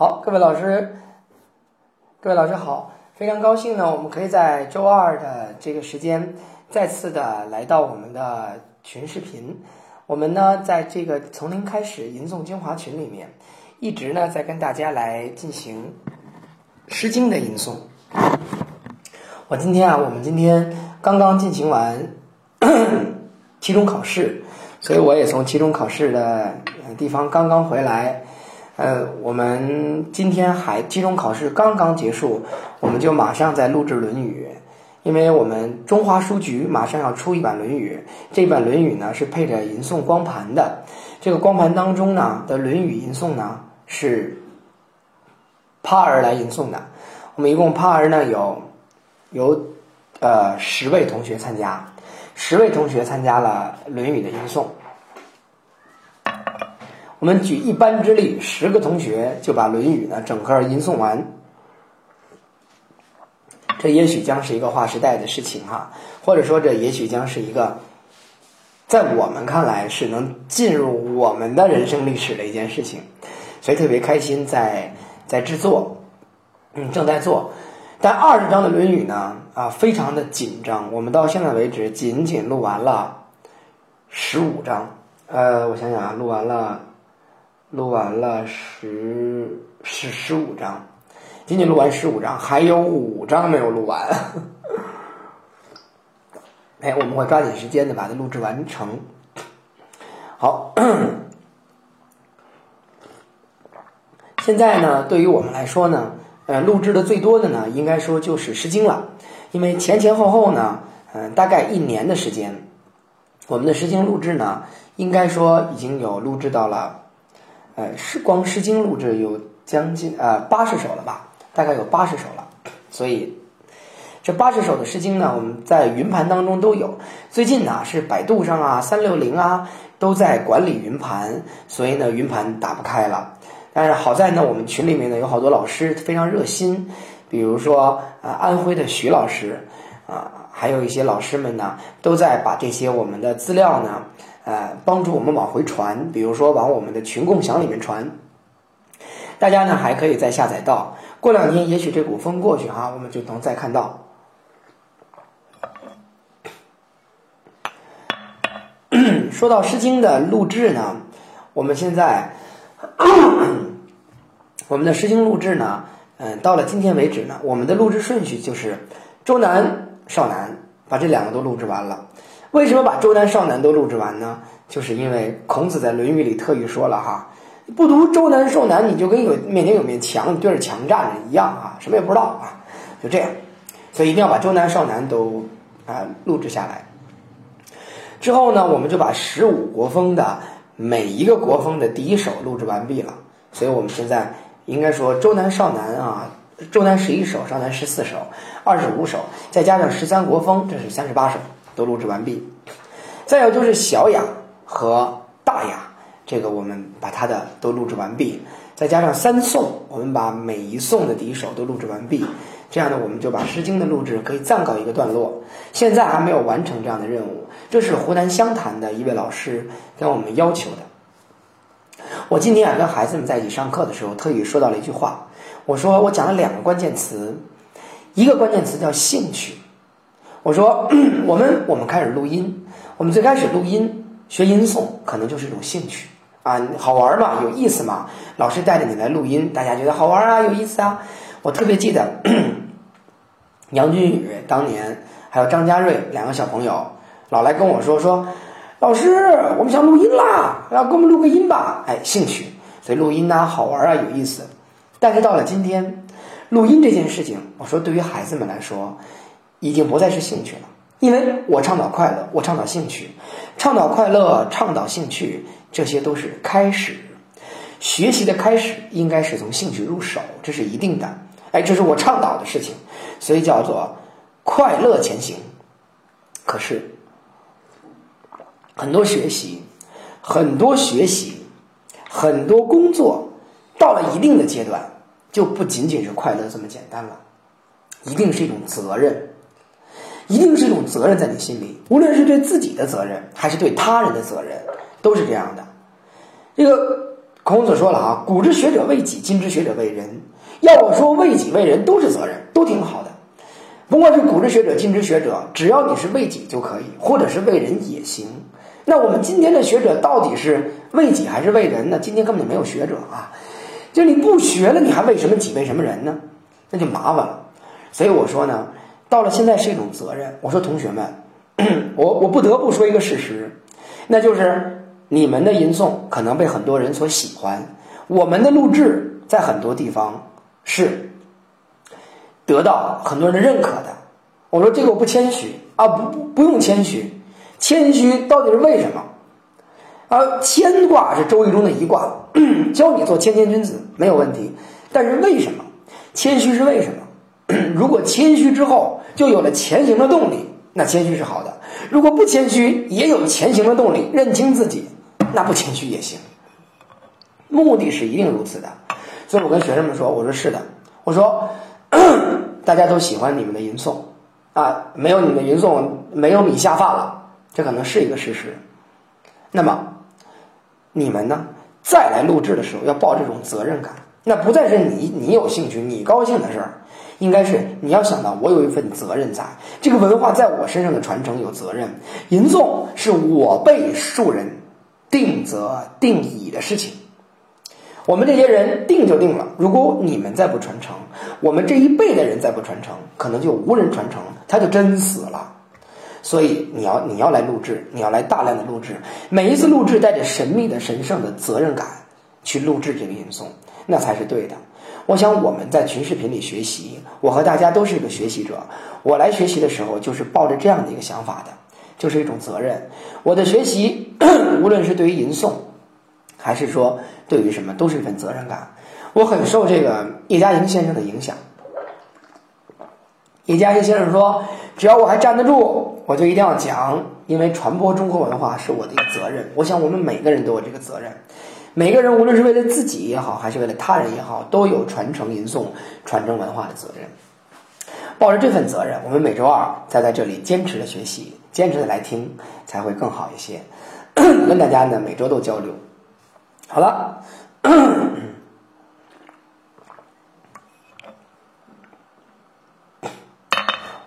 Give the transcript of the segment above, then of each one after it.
好，各位老师，各位老师好，非常高兴呢，我们可以在周二的这个时间再次的来到我们的群视频。我们呢，在这个从零开始吟诵精华群里面，一直呢在跟大家来进行《诗经》的吟诵。我今天啊，我们今天刚刚进行完 期中考试，所以我也从期中考试的地方刚刚回来。呃，我们今天还期中考试刚刚结束，我们就马上在录制《论语》，因为我们中华书局马上要出一版《论语》，这版《论语》呢是配着吟诵光盘的。这个光盘当中呢的《论语》吟诵呢是帕儿来吟诵的。我们一共帕儿呢有有呃十位同学参加，十位同学参加了《论语》的吟诵。我们举一班之力，十个同学就把《论语》呢整个吟诵完。这也许将是一个划时代的事情哈，或者说这也许将是一个在我们看来是能进入我们的人生历史的一件事情，所以特别开心，在在制作，嗯，正在做。但二十章的《论语》呢，啊，非常的紧张。我们到现在为止仅仅录完了十五章，呃，我想想啊，录完了。录完了十十十五章，仅仅录完十五章，还有五章没有录完。哎，我们会抓紧时间的把它录制完成。好，现在呢，对于我们来说呢，呃，录制的最多的呢，应该说就是《诗经》了，因为前前后后呢，嗯，大概一年的时间，我们的《诗经》录制呢，应该说已经有录制到了。呃，是光《诗经》录制有将近呃八十首了吧？大概有八十首了。所以这八十首的《诗经》呢，我们在云盘当中都有。最近呢，是百度上啊、三六零啊都在管理云盘，所以呢，云盘打不开了。但是好在呢，我们群里面呢有好多老师非常热心，比如说啊，安徽的徐老师啊，还有一些老师们呢，都在把这些我们的资料呢。呃，帮助我们往回传，比如说往我们的群共享里面传，大家呢还可以再下载到。过两天也许这股风过去哈，我们就能再看到。说到《诗经》的录制呢，我们现在我们的《诗经》录制呢，嗯，到了今天为止呢，我们的录制顺序就是周南、少南，把这两个都录制完了。为什么把周南少南都录制完呢？就是因为孔子在《论语》里特意说了哈，不读周南少南，你就跟有面前有面墙，你对着墙站着一样啊，什么也不知道啊，就这样。所以一定要把周南少南都啊录制下来。之后呢，我们就把十五国风的每一个国风的第一首录制完毕了。所以我们现在应该说周南少南啊，周南十一首，少南十四首，二十五首，再加上十三国风，这是三十八首。都录制完毕，再有就是小雅和大雅，这个我们把它的都录制完毕，再加上三颂，我们把每一颂的第一首都录制完毕，这样呢，我们就把《诗经》的录制可以暂告一个段落。现在还没有完成这样的任务，这是湖南湘潭的一位老师跟我们要求的。我今天啊跟孩子们在一起上课的时候，特意说到了一句话，我说我讲了两个关键词，一个关键词叫兴趣。我说，我们我们开始录音，我们最开始录音学音诵，可能就是一种兴趣啊，好玩嘛，有意思嘛。老师带着你来录音，大家觉得好玩啊，有意思啊。我特别记得 杨君宇当年还有张家瑞两个小朋友，老来跟我说说，老师，我们想录音啦，要给我们录个音吧。哎，兴趣，所以录音呐，好玩啊，有意思。但是到了今天，录音这件事情，我说对于孩子们来说。已经不再是兴趣了，因为我倡导快乐，我倡导兴趣，倡导快乐，倡导兴趣，这些都是开始。学习的开始应该是从兴趣入手，这是一定的。哎，这是我倡导的事情，所以叫做快乐前行。可是很多学习，很多学习，很多工作，到了一定的阶段，就不仅仅是快乐这么简单了，一定是一种责任。一定是一种责任在你心里，无论是对自己的责任，还是对他人的责任，都是这样的。这个孔子说了啊，古之学者为己，今之学者为人。要我说，为己为人都是责任，都挺好的。不管是古之学者，今之学者，只要你是为己就可以，或者是为人也行。那我们今天的学者到底是为己还是为人呢？今天根本就没有学者啊！就你不学了，你还为什么己为什么人呢？那就麻烦了。所以我说呢，到了现在是一种责任。我说同学们，我我不得不说一个事实，那就是你们的吟诵可能被很多人所喜欢，我们的录制在很多地方是得到很多人的认可的。我说这个我不谦虚啊，不不不用谦虚，谦虚到底是为什么？啊，谦卦是周易中的一卦，教你做谦谦君子没有问题，但是为什么谦虚是为什么？如果谦虚之后就有了前行的动力，那谦虚是好的；如果不谦虚也有前行的动力，认清自己，那不谦虚也行。目的是一定如此的，所以我跟学生们说：“我说是的，我说 大家都喜欢你们的吟诵啊，没有你们吟诵，没有米下饭了，这可能是一个事实。那么你们呢，再来录制的时候要抱这种责任感，那不再是你你有兴趣、你高兴的事儿。”应该是你要想到，我有一份责任，在这个文化在我身上的传承有责任。吟诵是我辈庶人定则定矣的事情。我们这些人定就定了，如果你们再不传承，我们这一辈的人再不传承，可能就无人传承，他就真死了。所以你要你要来录制，你要来大量的录制，每一次录制带着神秘的神圣的责任感去录制这个吟诵，那才是对的。我想我们在群视频里学习，我和大家都是一个学习者。我来学习的时候，就是抱着这样的一个想法的，就是一种责任。我的学习，无论是对于吟诵，还是说对于什么，都是一份责任感。我很受这个叶嘉莹先生的影响。叶嘉莹先生说：“只要我还站得住，我就一定要讲，因为传播中国文化是我的一个责任。”我想我们每个人都有这个责任。每个人，无论是为了自己也好，还是为了他人也好，都有传承吟诵、传承文化的责任。抱着这份责任，我们每周二再在这里坚持的学习，坚持的来听，才会更好一些。跟大家呢，每周都交流。好了，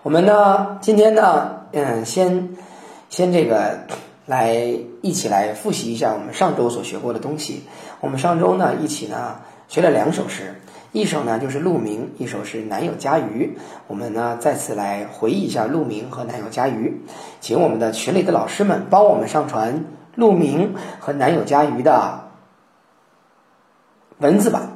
我们呢，今天呢，嗯，先先这个。来，一起来复习一下我们上周所学过的东西。我们上周呢，一起呢学了两首诗，一首呢就是鹿鸣，一首是南有家鱼。我们呢再次来回忆一下鹿鸣和南有家鱼，请我们的群里的老师们帮我们上传鹿鸣和南有家鱼的文字版。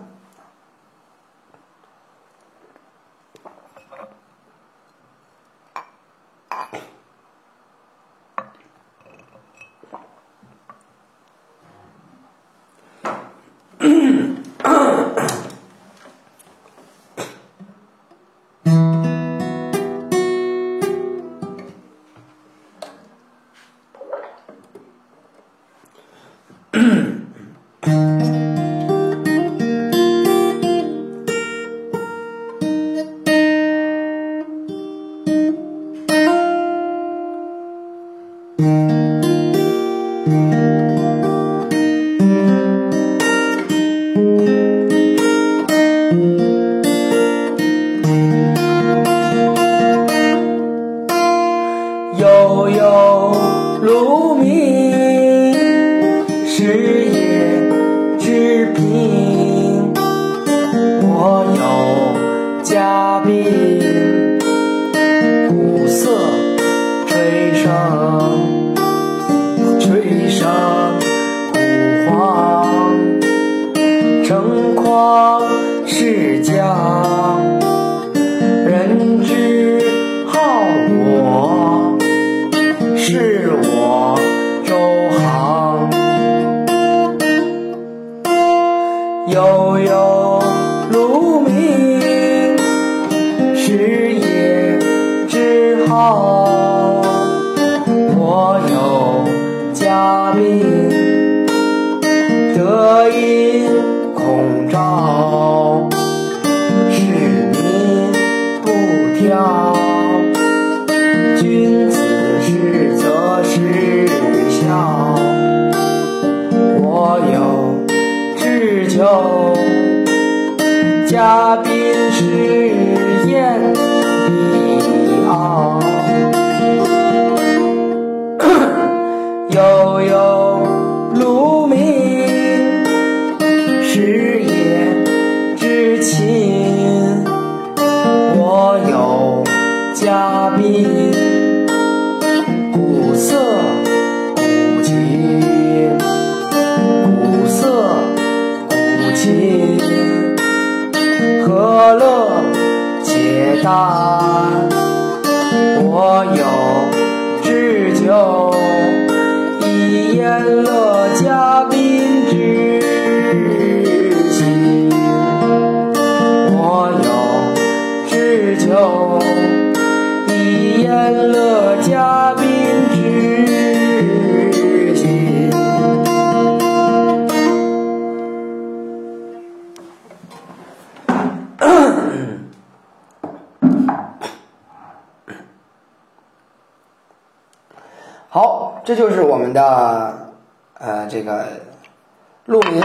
鹿鸣。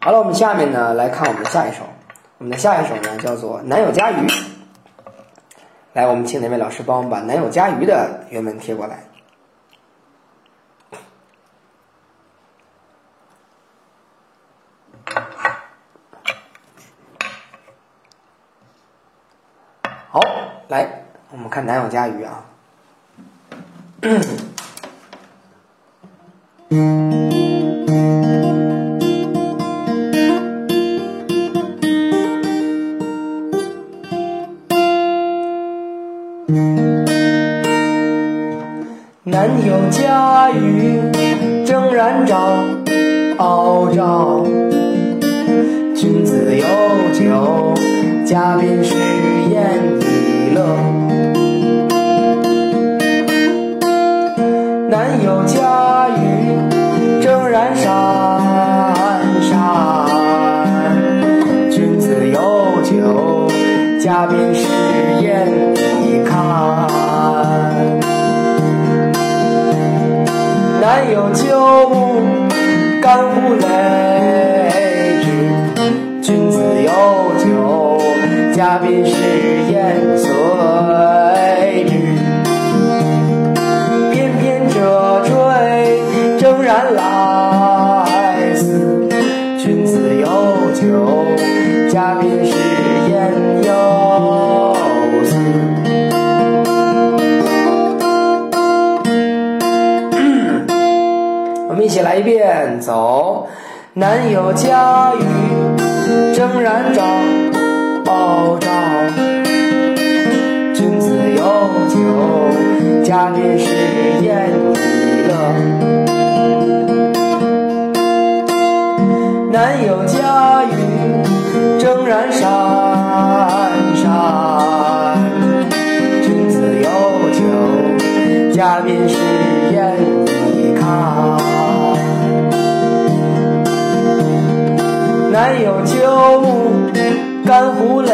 好了，我们下面呢来看我们的下一首，我们的下一首呢叫做《南有家鱼》。来，我们请哪位老师帮我们把《南有家鱼》的原文贴过来。好，来，我们看《南有家鱼》啊。嘉宾是宴已乐。南有家鱼，正燃闪闪。君子有酒，嘉宾是宴已看。南有酒物，干乎擂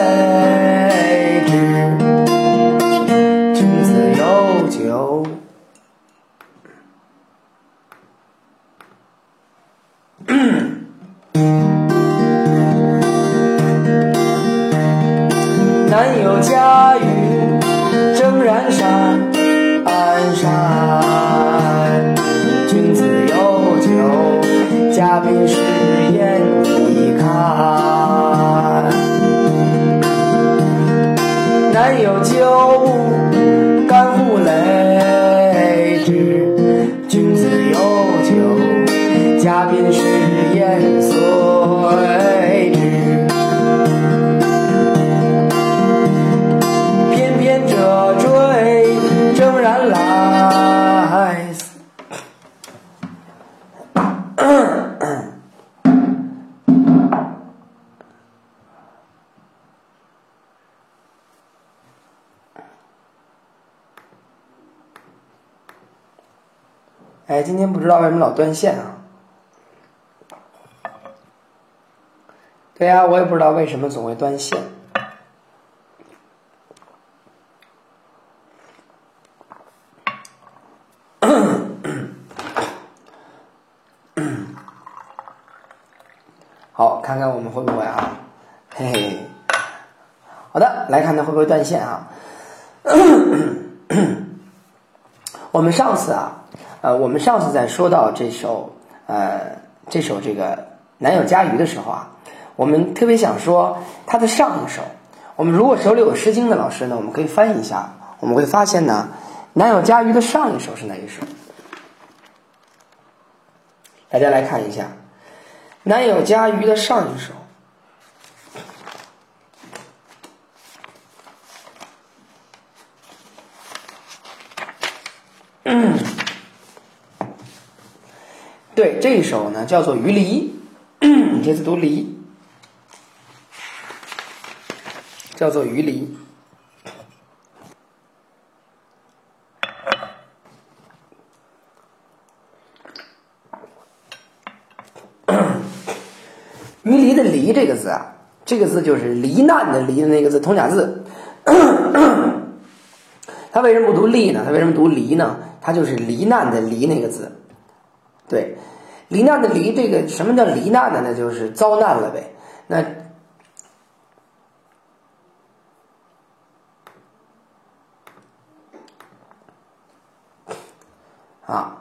断线啊？对呀、我也不知道为什么总会断线。好，看看我们会不会啊？嘿嘿，好的，来看它会不会断线啊？我们上次啊，呃，我们上次在说到这首呃这首这个南有家鱼的时候啊，我们特别想说它的上一首。我们如果手里有《诗经》的老师呢，我们可以翻译一下，我们会发现呢，南有家鱼的上一首是哪一首？大家来看一下，南有家鱼的上一首。嗯，对，这一首呢叫做《鱼离》，这次读“离”，叫做《鱼离》。鱼离的“离”这个字啊，这个字就是罹难的“罹”的那个字，通假字。它为什么不读“利”呢？它为什么读“离”呢？它就是罹难的“罹”那个字。对，罹难的“罹”这个什么叫罹难呢？那？就是遭难了呗。那啊，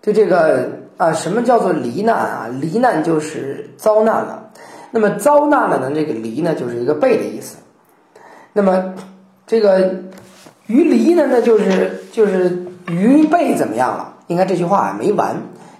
就这个啊，什么叫做罹难啊？罹难就是遭难了。那么遭难了呢？这个“离”呢，就是一个被的意思。那么这个鱼离呢，那就是就是鱼被怎么样了？应该这句话没完，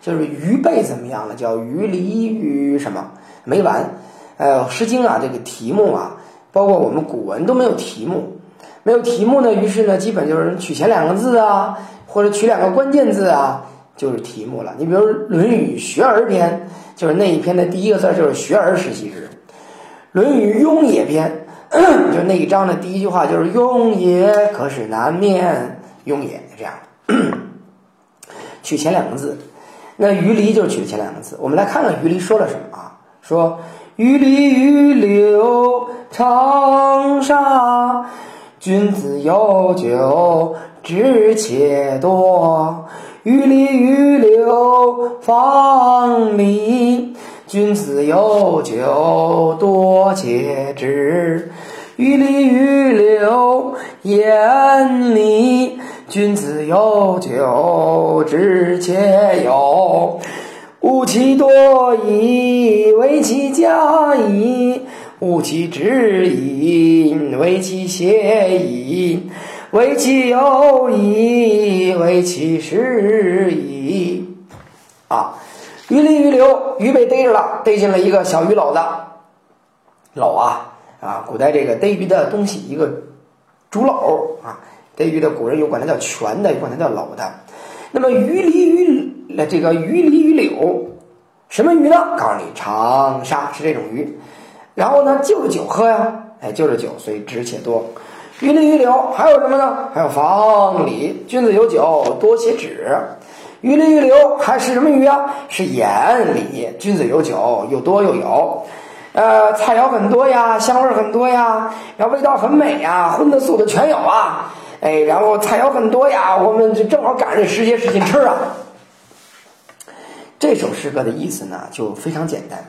就是鱼背怎么样了？叫鱼离鱼什么？没完。呃，《诗经》啊，这个题目啊，包括我们古文都没有题目，没有题目呢，于是呢，基本就是取前两个字啊，或者取两个关键字啊，就是题目了。你比如《论语·学而篇》。就是那一篇的第一个字就是“学而时习之”，《论语·雍也篇》就那一章的第一句话就是“雍也，可使南面，雍也”这样，取前两个字。那鱼离就是取前两个字。我们来看看鱼离说了什么啊？说“鱼离于流长沙，君子有酒，知且多。”鱼离于流，方里，君子有酒，多且止。鱼离于流，言里，君子有酒，之且有。吾其多矣，为其加矣；吾其止矣，为其歇矣。为其有矣，为其实矣。啊，鱼鳞鱼流，鱼被逮着了，逮进了一个小鱼篓子。篓啊啊，古代这个逮鱼的东西，一个竹篓啊。这鱼的古人有管它叫全的，有管它叫篓的。那么鱼离鱼，那这个鱼离鱼柳，什么鱼呢？告诉你，长沙是这种鱼。然后呢，就着酒喝呀，哎，就着酒，所以值且多。鱼离鱼柳还有什么呢？还有房里，君子有酒，多且止。鱼离鱼柳还是什么鱼啊？是眼里，君子有酒，又多又有。呃，菜肴很多呀，香味很多呀，然后味道很美呀，荤的素的全有啊。哎，然后菜肴很多呀，我们就正好赶上时节使劲吃啊。这首诗歌的意思呢，就非常简单。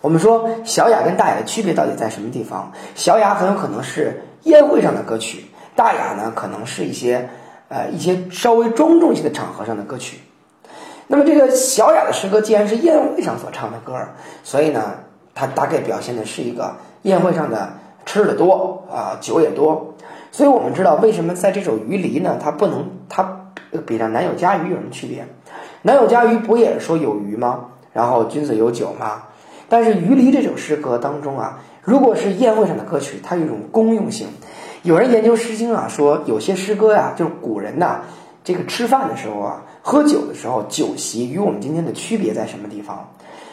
我们说小雅跟大雅的区别到底在什么地方？小雅很有可能是。宴会上的歌曲，大雅呢可能是一些呃一些稍微庄重一些的场合上的歌曲。那么这个小雅的诗歌既然是宴会上所唱的歌儿，所以呢，它大概表现的是一个宴会上的吃的多啊，酒也多。所以我们知道为什么在这首《鱼离》呢，它不能它比上《南有家鱼》有什么区别？《南有家鱼》不也是说有鱼吗？然后君子有酒吗？但是《鱼离》这首诗歌当中啊。如果是宴会上的歌曲，它有一种公用性。有人研究《诗经》啊，说有些诗歌呀，就是古人呐，这个吃饭的时候啊，喝酒的时候，酒席与我们今天的区别在什么地方？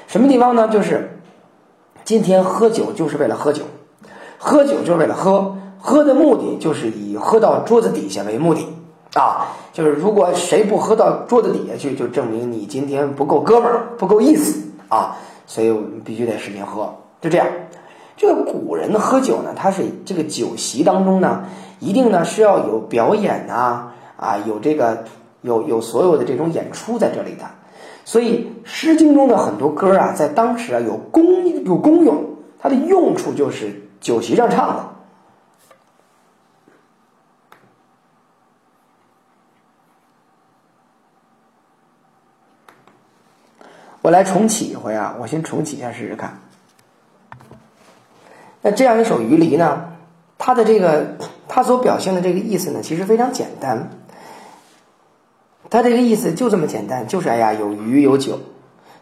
什么地方呢？就是今天喝酒就是为了喝酒，喝酒就是为了喝，喝的目的就是以喝到桌子底下为目的啊。就是如果谁不喝到桌子底下去，就证明你今天不够哥们儿，不够意思啊。所以我们必须得使劲喝，就这样。这个古人喝酒呢，他是这个酒席当中呢，一定呢是要有表演呐，啊，有这个有有所有的这种演出在这里的，所以《诗经》中的很多歌啊，在当时啊有功有功用，它的用处就是酒席上唱的。我来重启一回啊，我先重启一下试试看。那这样一首《鱼离》呢，它的这个它所表现的这个意思呢，其实非常简单。它这个意思就这么简单，就是哎呀，有鱼有酒，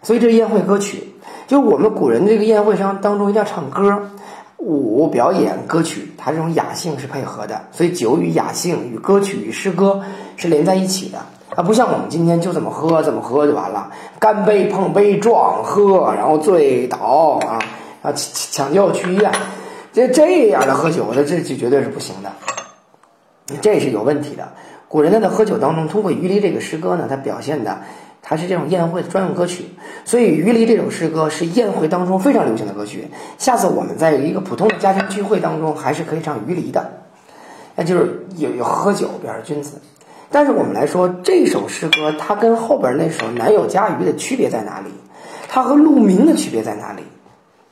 所以这宴会歌曲。就我们古人这个宴会上当中一定要唱歌、舞表演歌曲，它这种雅兴是配合的，所以酒与雅兴与歌曲与诗歌是连在一起的。啊，不像我们今天就这么喝，怎么喝就完了，干杯碰杯撞喝，然后醉倒啊啊抢救去医院，这这样的喝酒，这这就绝对是不行的，这是有问题的。古人呢在喝酒当中，通过《鱼离》这个诗歌呢，它表现的它是这种宴会的专用歌曲，所以《鱼离》这首诗歌是宴会当中非常流行的歌曲。下次我们在一个普通的家庭聚会当中，还是可以唱《鱼离》的，那就是有有喝酒表示君子。但是我们来说，这首诗歌它跟后边那首《南有嘉鱼》的区别在哪里？它和鹿鸣的区别在哪里？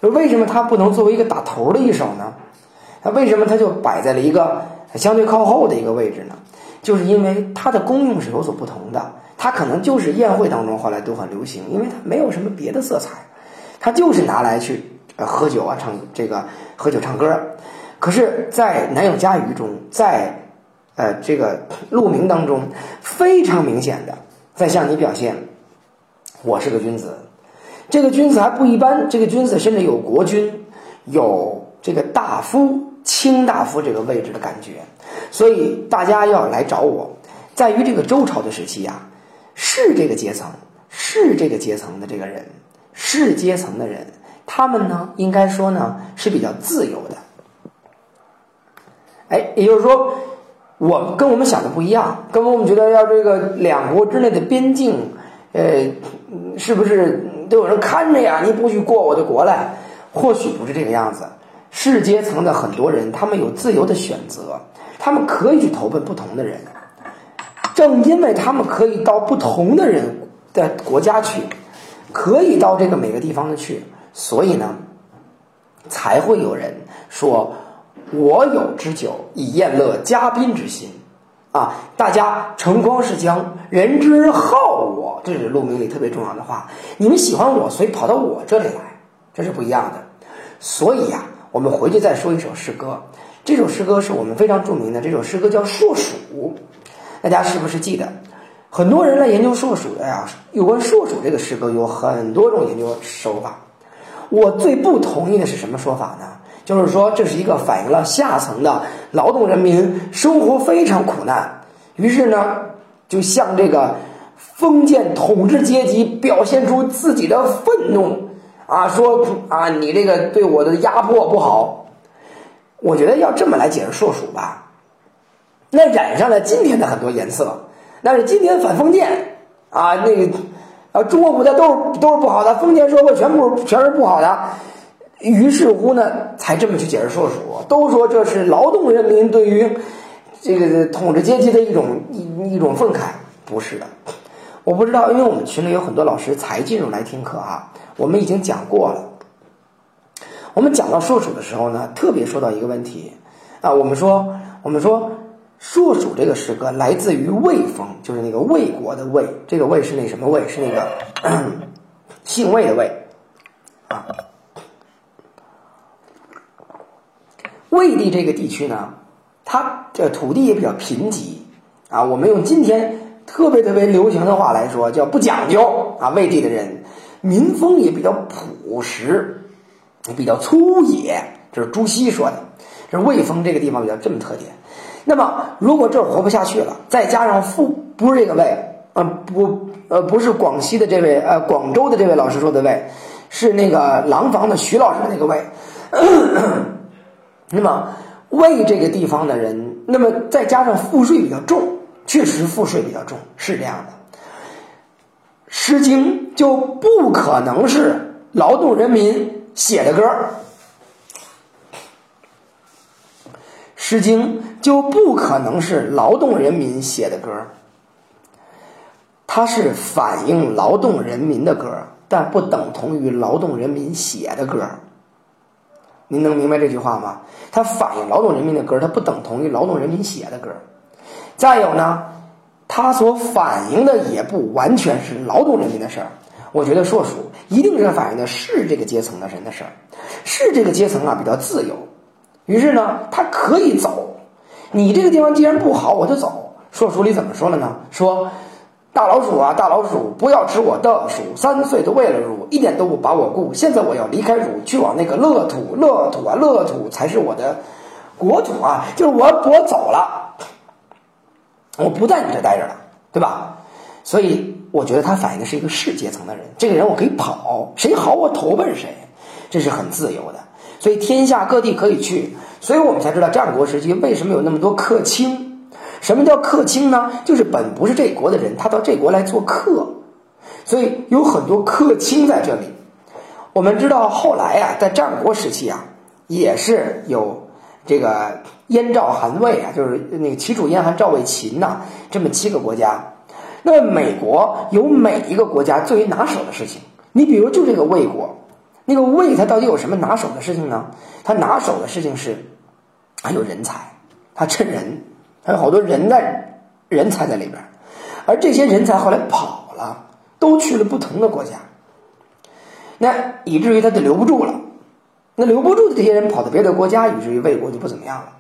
就为什么它不能作为一个打头的一首呢？它为什么它就摆在了一个相对靠后的一个位置呢？就是因为它的功用是有所不同的。它可能就是宴会当中后来都很流行，因为它没有什么别的色彩，它就是拿来去呃喝酒啊，唱这个喝酒唱歌。可是，在《南有嘉鱼》中，在呃，这个鹿鸣当中非常明显的在向你表现，我是个君子，这个君子还不一般，这个君子甚至有国君，有这个大夫、卿大夫这个位置的感觉，所以大家要来找我，在于这个周朝的时期呀，是这个阶层，是这个阶层的这个人，是阶层的人，他们呢，应该说呢是比较自由的，哎，也就是说。我跟我们想的不一样，跟我们觉得要这个两国之内的边境，呃，是不是都有人看着呀？你不许过我的国来，或许不是这个样子。世阶层的很多人，他们有自由的选择，他们可以去投奔不同的人。正因为他们可以到不同的人的国家去，可以到这个每个地方的去，所以呢，才会有人说。我有之酒，以宴乐嘉宾之心，啊！大家成光是江，人之好我，这是陆明里特别重要的话。你们喜欢我，所以跑到我这里来，这是不一样的。所以呀，我们回去再说一首诗歌。这首诗歌是我们非常著名的，这首诗歌叫《硕鼠》。大家是不是记得？很多人来研究硕鼠的呀，有关硕鼠这个诗歌有很多种研究手法。我最不同意的是什么说法呢？就是说，这是一个反映了下层的劳动人民生活非常苦难，于是呢，就向这个封建统治阶级表现出自己的愤怒啊，说啊，你这个对我的压迫不好。我觉得要这么来解释硕鼠吧，那染上了今天的很多颜色，那是今天反封建啊，那个啊，中国古代都是都是不好的，封建社会全部全是不好的。于是乎呢，才这么去解释硕鼠，都说这是劳动人民对于这个统治阶级的一种一一种愤慨，不是的。我不知道，因为我们群里有很多老师才进入来听课啊，我们已经讲过了。我们讲到硕鼠的时候呢，特别说到一个问题啊，我们说我们说硕鼠这个诗歌来自于魏风，就是那个魏国的魏，这个魏是那什么魏？是那个 姓魏的魏啊。魏地这个地区呢，它这土地也比较贫瘠啊。我们用今天特别特别流行的话来说，叫不讲究啊。魏地的人民风也比较朴实，比较粗野，这是朱熹说的。这是魏风这个地方比较这么特点。那么，如果这儿活不下去了，再加上富不是这个魏，呃不呃不是广西的这位呃广州的这位老师说的魏，是那个廊坊的徐老师的那个魏。那么，魏这个地方的人，那么再加上赋税比较重，确实赋税比较重，是这样的。《诗经》就不可能是劳动人民写的歌，《诗经》就不可能是劳动人民写的歌。它是反映劳动人民的歌，但不等同于劳动人民写的歌。您能明白这句话吗？它反映劳动人民的歌，它不等同于劳动人民写的歌。再有呢，它所反映的也不完全是劳动人民的事儿。我觉得硕鼠一定是反映的是这个阶层的人的事儿，是这个阶层啊比较自由，于是呢，他可以走。你这个地方既然不好，我就走。硕鼠里怎么说了呢？说。大老鼠啊，大老鼠，不要吃我的鼠。三岁都喂了乳，一点都不把我顾。现在我要离开乳，去往那个乐土，乐土啊，乐土才是我的国土啊！就是我，我走了，我不在你这待着了，对吧？所以我觉得他反映的是一个士阶层的人。这个人我可以跑，谁好我投奔谁，这是很自由的。所以天下各地可以去，所以我们才知道战国时期为什么有那么多客卿。什么叫客卿呢？就是本不是这国的人，他到这国来做客，所以有很多客卿在这里。我们知道后来啊，在战国时期啊，也是有这个燕赵韩魏啊，就是那个齐楚燕韩赵魏秦呐，这么七个国家。那么美国有每一个国家最为拿手的事情，你比如就这个魏国，那个魏他到底有什么拿手的事情呢？他拿手的事情是，他有人才，他趁人。还有好多人在人才在里边，而这些人才后来跑了，都去了不同的国家，那以至于他就留不住了。那留不住的这些人跑到别的国家，以至于魏国就不怎么样了。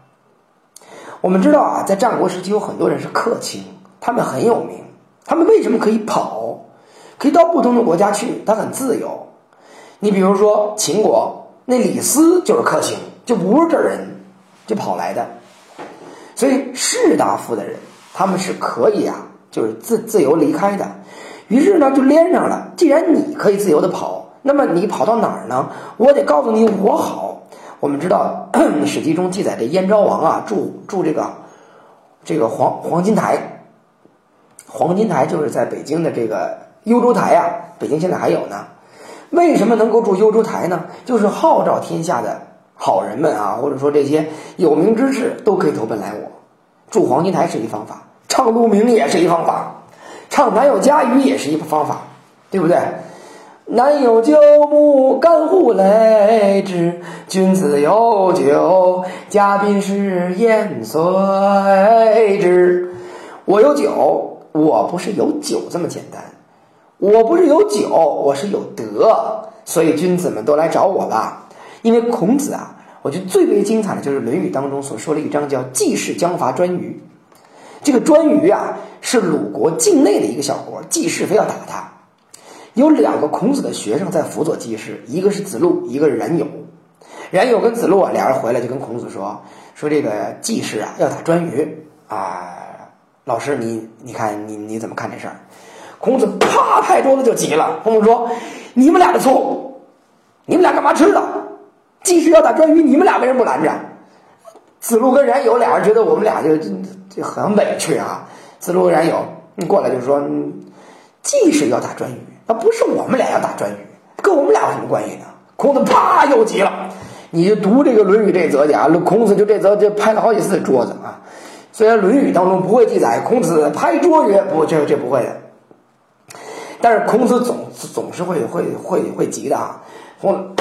我们知道啊，在战国时期有很多人是客卿，他们很有名。他们为什么可以跑，可以到不同的国家去？他很自由。你比如说秦国，那李斯就是客卿，就不是这人，就跑来的。所以士大夫的人，他们是可以啊，就是自自由离开的。于是呢，就连上了。既然你可以自由的跑，那么你跑到哪儿呢？我得告诉你，我好。我们知道《史记》中记载，这燕昭王啊，住住这个这个黄黄金台。黄金台就是在北京的这个幽州台啊，北京现在还有呢。为什么能够住幽州台呢？就是号召天下的。好人们啊，或者说这些有名之士都可以投奔来我，住黄金台是一方法，唱鹿鸣也是一方法，唱南有嘉鱼也是一个方法，对不对？南有九牧，干户来之，君子有酒，嘉宾是宴随之。我有酒，我不是有酒这么简单，我不是有酒，我是有德，所以君子们都来找我了。因为孔子啊，我觉得最为精彩的就是《论语》当中所说的一章，叫“季氏将伐颛臾”。这个颛臾啊，是鲁国境内的一个小国，季氏非要打他。有两个孔子的学生在辅佐季氏，一个是子路，一个是冉有。冉有跟子路啊，俩人回来就跟孔子说：“说这个季氏啊要打颛臾啊，老师你你看你你怎么看这事儿？”孔子啪拍桌子就急了，孔子说：“你们俩的错，你们俩干嘛吃的？”即使要打颛臾，你们两个人不拦着。子路跟冉有俩人觉得我们俩就就很委屈啊。子路跟冉有，你过来就说，即使要打颛臾，那不是我们俩要打颛臾，跟我们俩有什么关系呢？孔子啪又急了，你就读这个《论语》这则去啊。孔子就这则就拍了好几次桌子啊。虽然《论语》当中不会记载孔子拍桌曰不，这这不会的。但是孔子总总是会会会会急的啊。孔。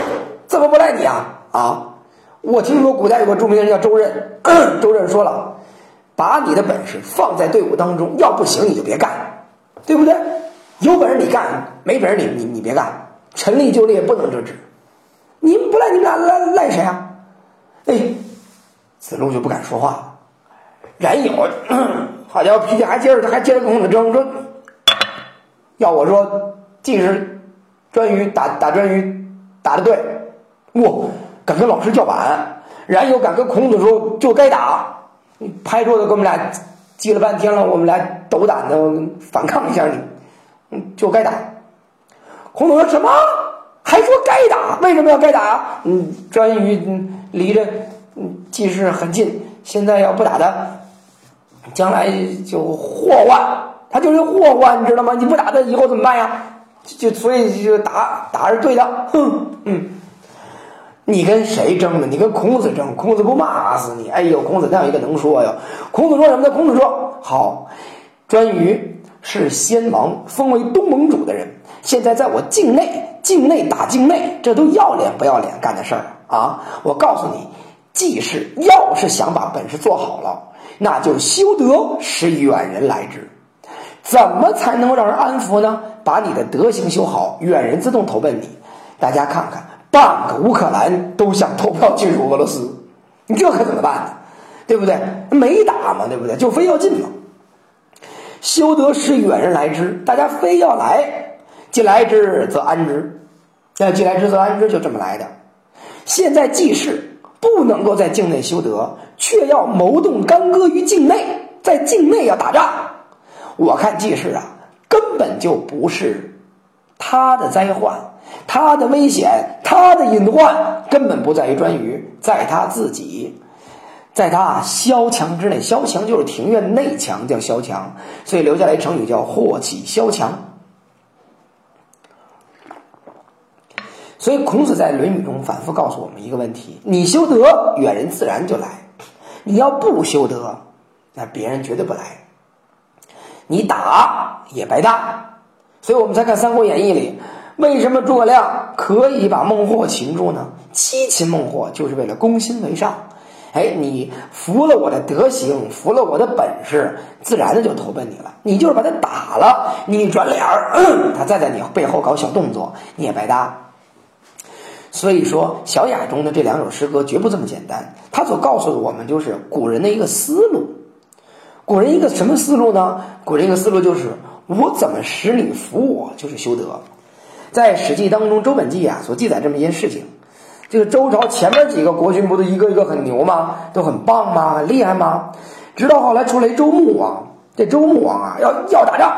怎么不赖你啊？啊！我听说古代有个著名人叫周任，周任说了，把你的本事放在队伍当中，要不行你就别干，对不对？有本事你干，没本事你你你别干。陈立就列，不能折止。你不赖，你们俩赖赖谁啊？哎，子路就不敢说话了。冉有，好家伙，脾气还接着还接着跟孔子争，说要我说，即使颛臾打打颛臾打的对。我敢跟老师叫板，冉有敢跟孔子说就该打，拍桌子跟我们俩急了半天了，我们俩斗胆的反抗一下你，就该打。孔子说什么？还说该打？为什么要该打呀？嗯，颛臾离着嗯季氏很近，现在要不打他，将来就祸患，他就是祸患，你知道吗？你不打他以后怎么办呀？就所以就打打是对的，哼，嗯。你跟谁争呢？你跟孔子争，孔子不骂死你！哎呦，孔子那有一个能说呀。孔子说什么呢？孔子说：“好，颛臾是先王封为东盟主的人，现在在我境内，境内打境内，这都要脸不要脸干的事儿啊！我告诉你，季氏要是想把本事做好了，那就修德使远人来之。怎么才能让人安服呢？把你的德行修好，远人自动投奔你。大家看看，半个乌克兰都想投票进入俄罗斯，你这可怎么办呢？对不对？没打嘛，对不对？就非要进嘛。修德使远人来之，大家非要来，既来之则安之，那既来之则安之，就这么来的。现在季氏不能够在境内修德，却要谋动干戈于境内，在境内要打仗。我看季氏啊，根本就不是他的灾患，他的危险，他的隐患，根本不在于专羽，在他自己。在他萧墙之内，萧墙就是庭院内墙，叫萧墙，所以留下来成语叫“祸起萧墙”。所以孔子在《论语》中反复告诉我们一个问题：你修德，远人自然就来；你要不修德，那别人绝对不来。你打也白打。所以我们才看《三国演义》里，为什么诸葛亮可以把孟获擒住呢？七擒孟获就是为了攻心为上。哎，你服了我的德行，服了我的本事，自然的就投奔你了。你就是把他打了，你转脸儿，他再在你背后搞小动作，你也白搭。所以说，《小雅》中的这两首诗歌绝不这么简单。它所告诉的我们就是古人的一个思路。古人一个什么思路呢？古人一个思路就是我怎么使你服我，就是修德。在《史记》当中，《周本纪》啊所记载这么一件事情。这个周朝前面几个国君不都一个一个很牛吗？都很棒吗？很厉害吗？直到后来出来周穆王，这周穆王啊，要要打仗，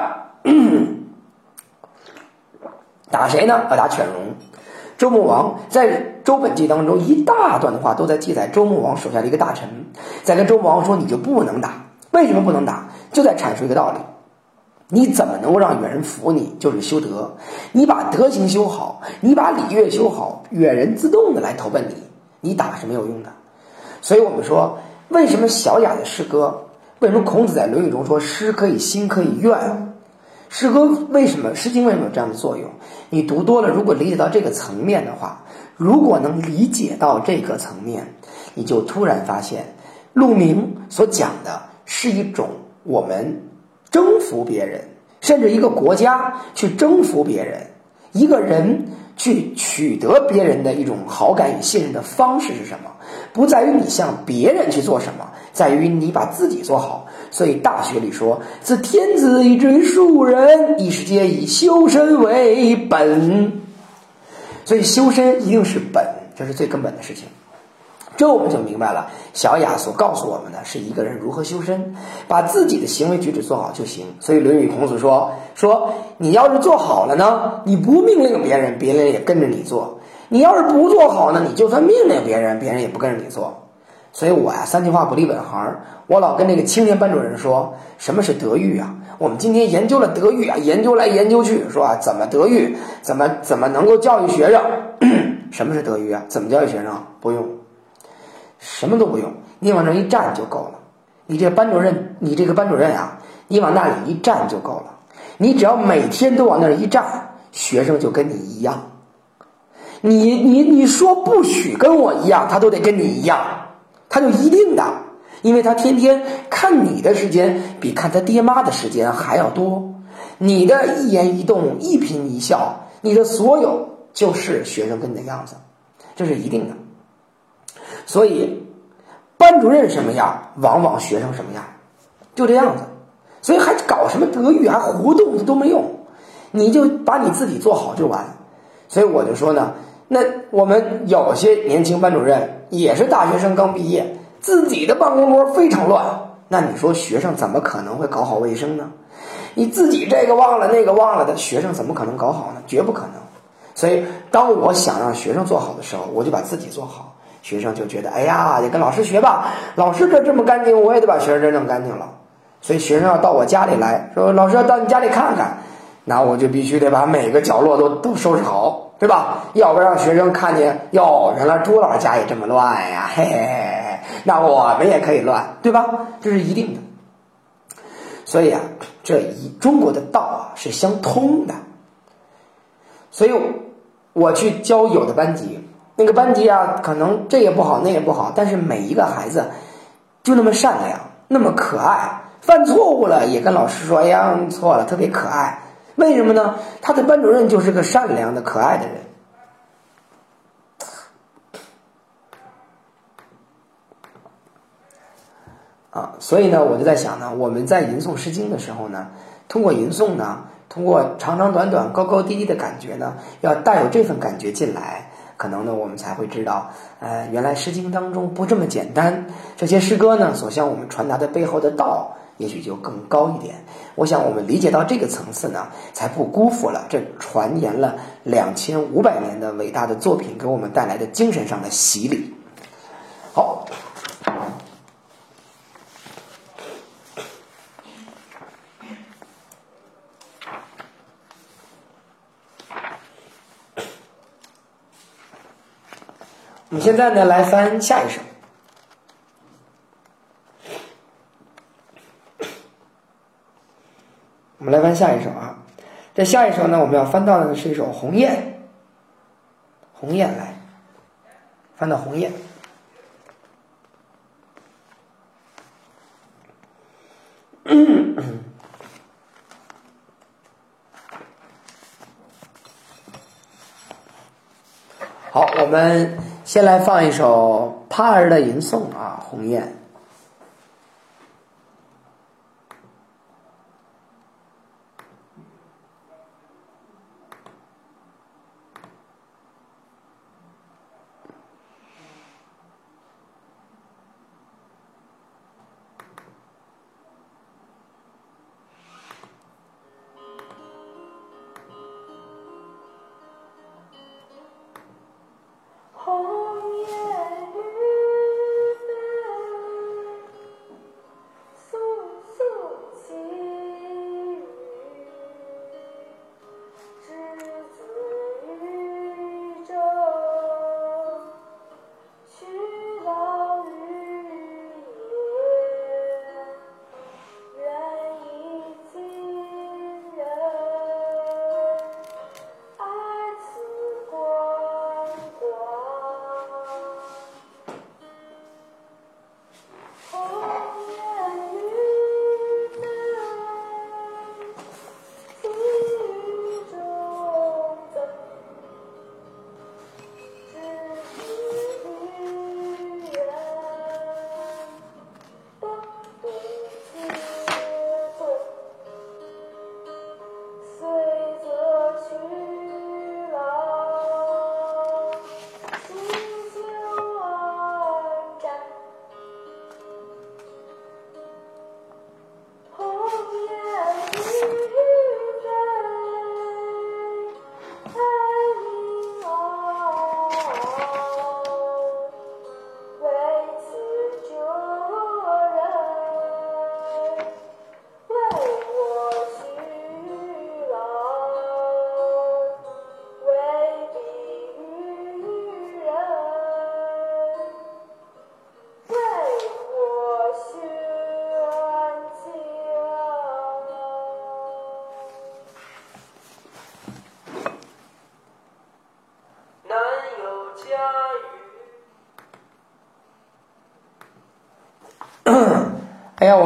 打谁呢？要打犬戎。周穆王在《周本纪》当中一大段的话都在记载周穆王手下的一个大臣在跟周穆王说：“你就不能打，为什么不能打？就在阐述一个道理。”你怎么能够让远人服你？就是修德，你把德行修好，你把礼乐修好，远人自动的来投奔你。你打是没有用的。所以我们说，为什么小雅的诗歌？为什么孔子在《论语》中说诗可以兴，可以怨？诗歌为什么《诗经》为什么有这样的作用？你读多了，如果理解到这个层面的话，如果能理解到这个层面，你就突然发现，陆明所讲的是一种我们。征服别人，甚至一个国家去征服别人，一个人去取得别人的一种好感与信任的方式是什么？不在于你向别人去做什么，在于你把自己做好。所以《大学》里说：“自天子以至于庶人，一时皆以修身为本。”所以修身一定是本，这是最根本的事情。这我们就明白了，小雅所告诉我们的是一个人如何修身，把自己的行为举止做好就行。所以《论语》孔子说：“说你要是做好了呢，你不命令别人，别人也跟着你做；你要是不做好呢，你就算命令别人，别人也不跟着你做。”所以我呀，三句话不离本行，我老跟那个青年班主任说：“什么是德育啊？我们今天研究了德育啊，研究来研究去，说啊，怎么德育，怎么怎么能够教育学生？什么是德育啊？怎么教育学生？不用。”什么都不用，你往那一站就够了。你这班主任，你这个班主任啊，你往那里一站就够了。你只要每天都往那儿一站，学生就跟你一样。你你你说不许跟我一样，他都得跟你一样，他就一定的，因为他天天看你的时间比看他爹妈的时间还要多。你的一言一动、一颦一笑，你的所有就是学生跟你的样子，这是一定的。所以，班主任什么样，往往学生什么样，就这样子。所以还搞什么德育，还活动都没用，你就把你自己做好就完。所以我就说呢，那我们有些年轻班主任也是大学生刚毕业，自己的办公桌非常乱，那你说学生怎么可能会搞好卫生呢？你自己这个忘了那个忘了的，学生怎么可能搞好呢？绝不可能。所以，当我想让学生做好的时候，我就把自己做好。学生就觉得，哎呀，得跟老师学吧。老师这这么干净，我也得把学生这弄干净了。所以学生要到我家里来说，老师要到你家里看看，那我就必须得把每个角落都都收拾好，对吧？要不让学生看见，哟，原来朱老师家也这么乱呀，嘿嘿嘿，那我们也可以乱，对吧？这是一定的。所以啊，这一中国的道啊是相通的。所以，我去教有的班级，那个班级啊，可能这也不好，那也不好，但是每一个孩子就那么善良，那么可爱，犯错误了也跟老师说：“哎呀，错了。”特别可爱。为什么呢？他的班主任就是个善良的、可爱的人。啊，所以呢，我就在想呢，我们在吟诵《诗经》的时候呢，通过吟诵呢，通过长长短短、高高低低的感觉呢，要带有这份感觉进来，可能呢，我们才会知道，呃，原来《诗经》当中不这么简单。这些诗歌呢，所向我们传达的背后的道，也许就更高一点。我想，我们理解到这个层次呢，才不辜负了这传言了两千五百年的伟大的作品给我们带来的精神上的洗礼。好。我们现在呢，来翻下一首。我们来翻下一首啊，这下一首呢，我们要翻到的是一首《鸿雁》。鸿雁来，翻到《鸿雁》。好，我们。先来放一首帕儿的吟诵啊，《鸿雁》。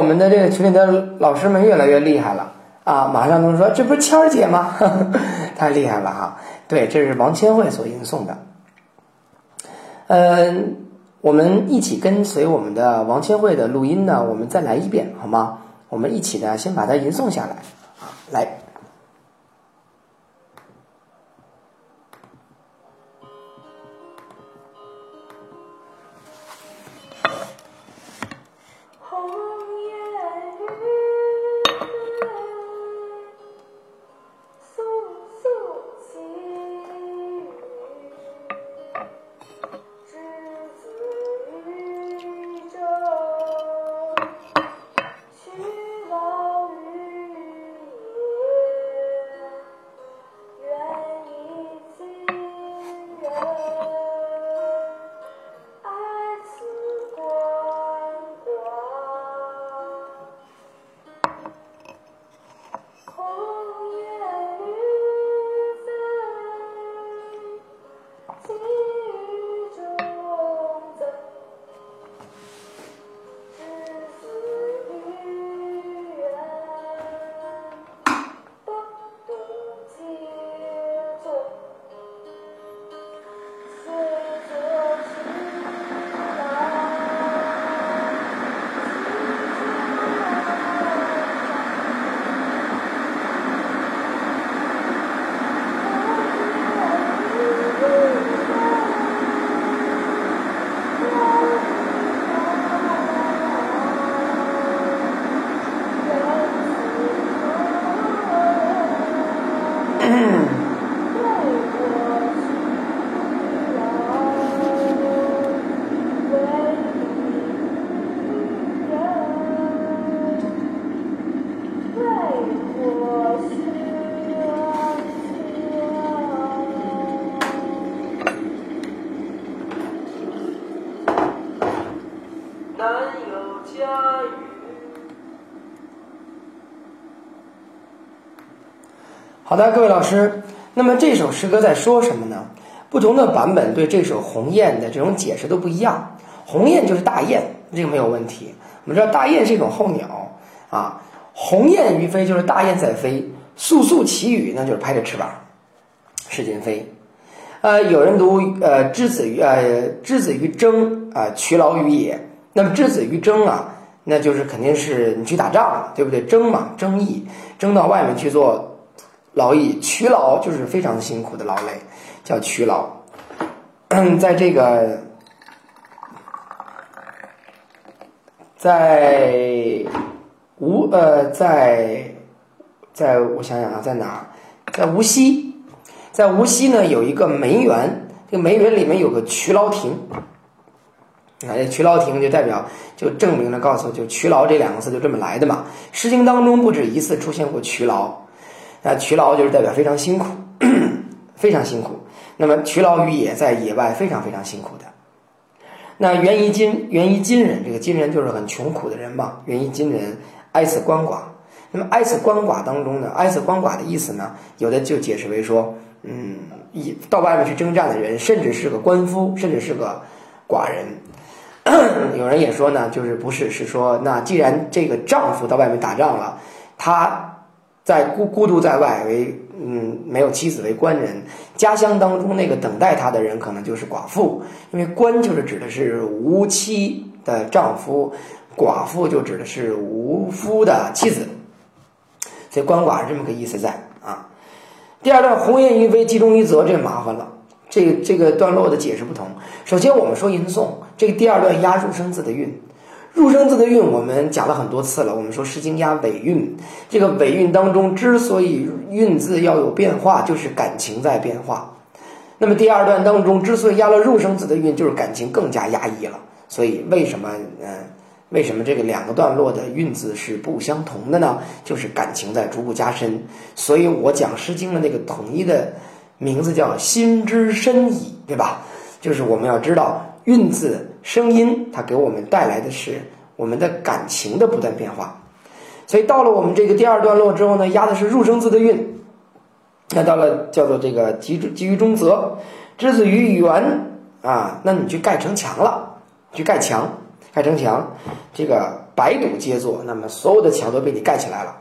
我们的这个群里的老师们越来越厉害了啊！马上都说这不是谦儿姐吗？太厉害了哈！对，这是王千惠所吟诵的。嗯，我们一起跟随我们的王千惠的录音呢，我们再来一遍好吗？我们一起呢，先把它吟诵下，来。好的，各位老师，那么这首诗歌在说什么呢？不同的版本对这首《鸿雁》的这种解释都不一样。鸿雁就是大雁，这个没有问题。我们知道大雁是一种候鸟啊，鸿雁于飞就是大雁在飞，簌簌其羽那就是拍着翅膀使劲飞。呃，有人读呃之子于呃之子于征啊，劬劳于野。那么之子于征啊，那就是肯定是你去打仗了，对不对？征嘛，征役，征到外面去做。劳役，劬劳就是非常辛苦的劳累，叫劬劳。在这个，在无呃，在在我想想啊，在哪？在无锡，在无锡呢有一个梅园，这个梅园里面有个劬劳亭。啊，这劬劳亭就代表就证明了，告诉就劬劳这两个字就这么来的嘛。《诗经》当中不止一次出现过劬劳。那劬劳就是代表非常辛苦，非常辛苦。那么劬劳于野，在野外非常非常辛苦的。那源于金，源于金人，这个金人就是很穷苦的人嘛。源于金人哀此鳏寡。那么哀此鳏寡当中呢，哀此鳏寡的意思呢，有的就解释为说，嗯，一到外面去征战的人，甚至是个官夫，甚至是个寡人。有人也说呢，就是不是，是说那既然这个丈夫到外面打仗了，他。在孤孤独在外为嗯没有妻子为官人，家乡当中那个等待他的人可能就是寡妇，因为官就是指的是无妻的丈夫，寡妇就指的是无夫的妻子，所以官寡是这么个意思在啊。第二段鸿雁于飞，其中一则，这麻烦了，这个这个段落的解释不同。首先我们说吟诵，这个第二段押入声字的韵。入声字的韵，我们讲了很多次了。我们说《诗经》押尾韵，这个尾韵当中之所以韵字要有变化，就是感情在变化。那么第二段当中之所以押了入声字的韵，就是感情更加压抑了。所以为什么嗯，为什么这个两个段落的韵字是不相同的呢？就是感情在逐步加深。所以我讲《诗经》的那个统一的名字叫“心之深矣”，对吧？就是我们要知道。韵字声音，它给我们带来的是我们的感情的不断变化。所以到了我们这个第二段落之后呢，押的是入声字的韵。那到了叫做这个集集于中则，之子于原啊，那你去盖城墙了，去盖墙，盖城墙，这个百堵皆作，那么所有的墙都被你盖起来了。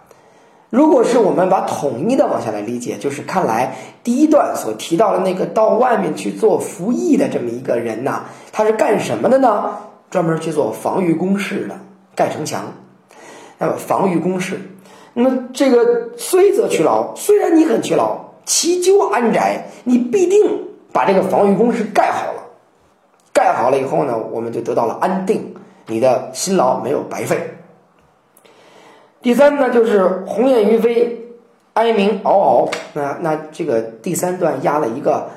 如果是我们把统一的往下来理解，就是看来第一段所提到的那个到外面去做服役的这么一个人呐，他是干什么的呢？专门去做防御工事的，盖城墙。那么防御工事，那么这个虽则劬劳，虽然你很劬劳，其究安宅，你必定把这个防御工事盖好了。盖好了以后呢，我们就得到了安定，你的辛劳没有白费。第三呢，就是鸿雁于飞，哀鸣嗷嗷。那那这个第三段押了一个，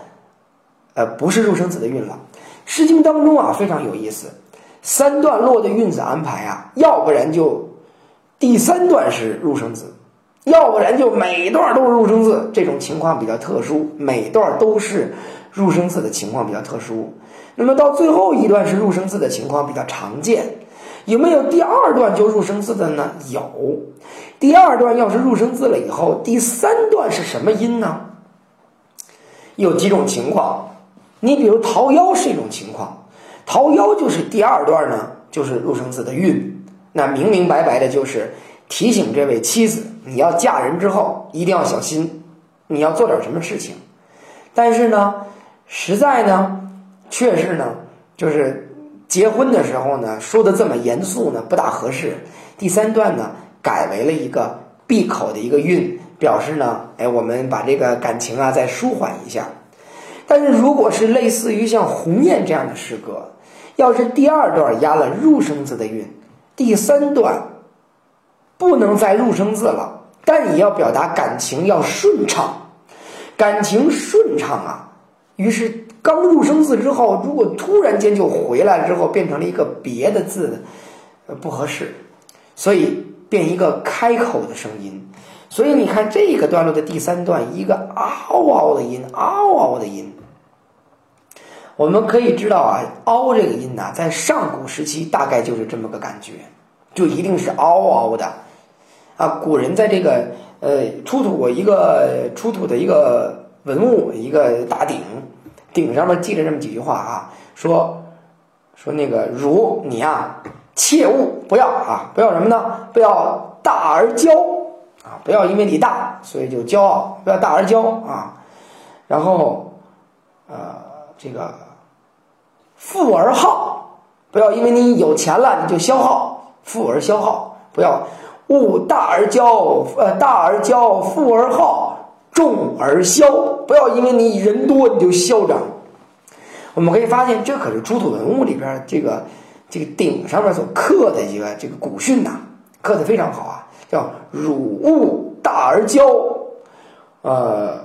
呃，不是入声字的韵了。《诗经》当中啊，非常有意思，三段落的韵子安排啊，要不然就第三段是入声字，要不然就每段都是入声字。这种情况比较特殊，每段都是入声字的情况比较特殊。那么到最后一段是入声字的情况比较常见。有没有第二段就入声字的呢？有，第二段要是入声字了以后，第三段是什么音呢？有几种情况，你比如“桃夭”是一种情况，“桃夭”就是第二段呢，就是入声字的韵，那明明白白的就是提醒这位妻子，你要嫁人之后一定要小心，你要做点什么事情。但是呢，实在呢，确实呢，就是。结婚的时候呢，说的这么严肃呢，不大合适。第三段呢，改为了一个闭口的一个韵，表示呢，哎，我们把这个感情啊再舒缓一下。但是如果是类似于像《鸿雁》这样的诗歌，要是第二段押了入声字的韵，第三段不能再入声字了，但也要表达感情要顺畅，感情顺畅啊，于是。刚入声字之后，如果突然间就回来了之后，变成了一个别的字，不合适，所以变一个开口的声音。所以你看这个段落的第三段，一个嗷嗷的音，嗷嗷的音，我们可以知道啊，凹这个音呐、在上古时期大概就是这么个感觉，就一定是凹凹的啊。古人在这个呃出土一个出土的一个文物，一个大鼎，顶上面记着这么几句话啊，说说那个如你啊，切勿不要啊，不要什么呢？不要大而骄啊，不要因为你大所以就骄傲，不要大而骄啊。然后呃这个富而好，不要因为你有钱了你就消耗，富而消耗，不要勿大而骄，呃大而骄，富而好，众而消，不要因为你人多你就嚣张。我们可以发现，这可是出土文物里边这个这个鼎上面所刻的一个这个古训呐、刻的非常好啊，叫“汝勿大而骄，呃，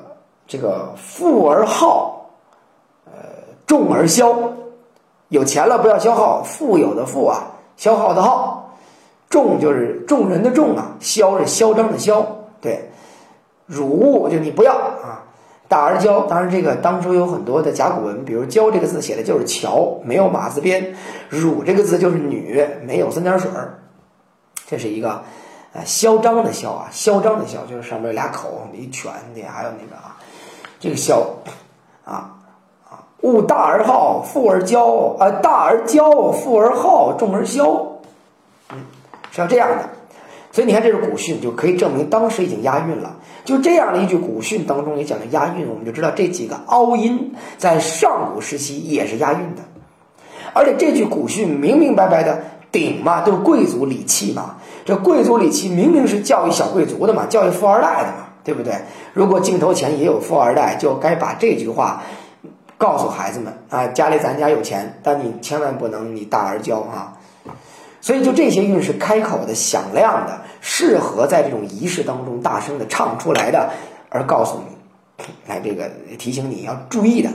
这个富而好，呃，众而消。有钱了不要消耗，富有的富啊，消耗的耗，众就是众人的众啊，嚣是嚣张的嚣，汝勿就你不要啊。大而骄，当然这个当初有很多的甲骨文，比如“骄”这个字写的就是桥，没有马字边；“汝”这个字就是女，没有三点水儿。这是一个呃嚣张的嚣啊，嚣张的嚣，就是上面有俩口，一犬的，还有那个啊，这个嚣啊啊，勿大而好，富而骄啊，大而骄，富而好，众而消，嗯，是要这样的。所以你看，这是古训，就可以证明当时已经押韵了。就这样的一句古训当中也讲了押韵，我们就知道这几个凹音在上古时期也是押韵的。而且这句古训明明白白的鼎嘛，都是贵族礼器嘛，这贵族礼器明明是教育小贵族的嘛，教育富二代的嘛，对不对？如果镜头前也有富二代，就该把这句话告诉孩子们啊，家里咱家有钱，但你千万不能你大而骄啊。所以，就这些韵是开口的、响亮的，适合在这种仪式当中大声的唱出来的，而告诉你，来这个提醒你要注意的。